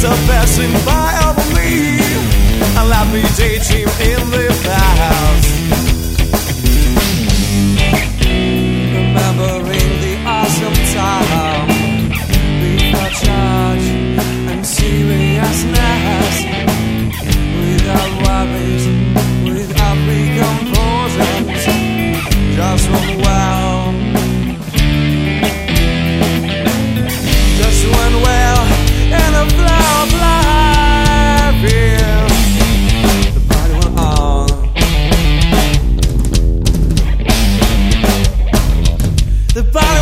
clouds are passing by over me. Allow me daydream in the The bottom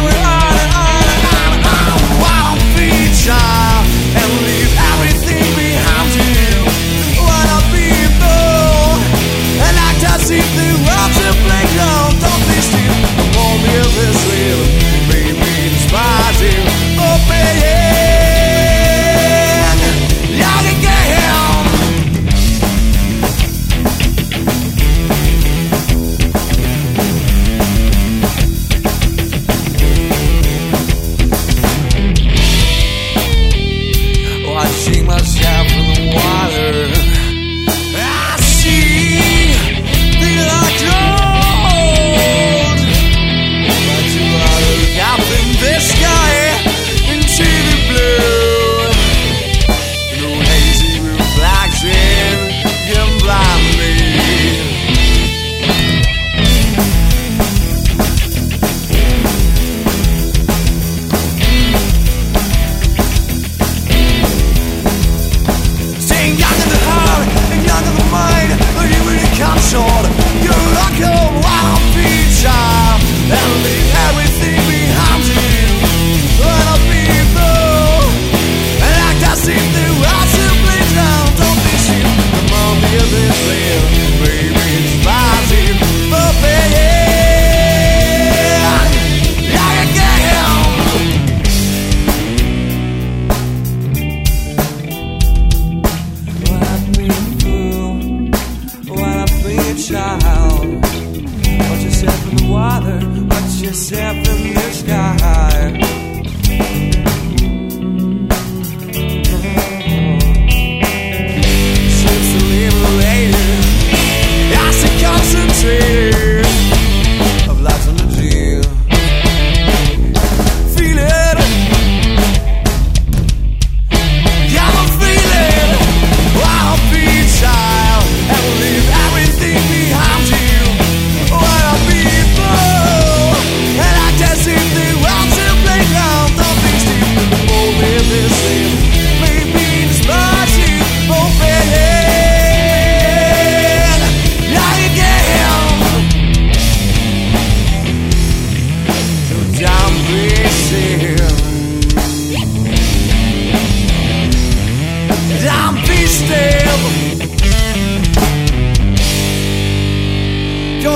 child. Watch yourself in the water, watch yourself in the sky.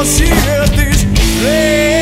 hear this play.